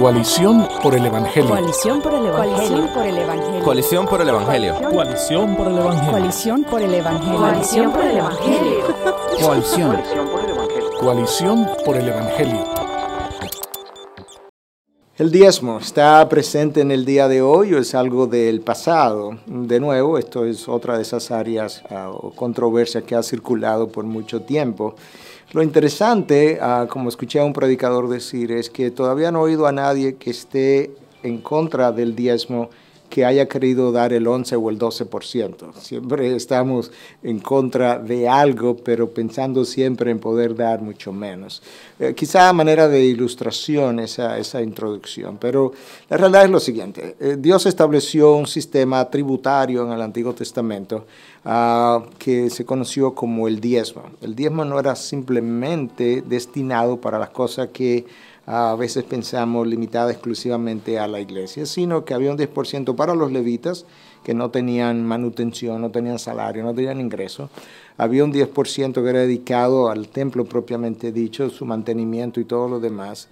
Coalición por el Evangelio. Coalición por el Evangelio. Coalición por el Evangelio. Coalición por el Evangelio. Coalición por el Evangelio. Coalición por el Evangelio. Coalición. Coalición por el Evangelio. El diezmo está presente en el día de hoy o es algo del pasado. De nuevo, esto es otra de esas áreas uh, o controversias que ha circulado por mucho tiempo. Lo interesante, uh, como escuché a un predicador decir, es que todavía no he oído a nadie que esté en contra del diezmo que haya querido dar el 11 o el 12%. Siempre estamos en contra de algo, pero pensando siempre en poder dar mucho menos. Eh, quizá a manera de ilustración esa, esa introducción, pero la realidad es lo siguiente. Eh, Dios estableció un sistema tributario en el Antiguo Testamento uh, que se conoció como el diezmo. El diezmo no era simplemente destinado para las cosas que a veces pensamos limitada exclusivamente a la iglesia, sino que había un 10% para los levitas que no tenían manutención, no tenían salario, no tenían ingreso. Había un 10% que era dedicado al templo propiamente dicho, su mantenimiento y todo lo demás.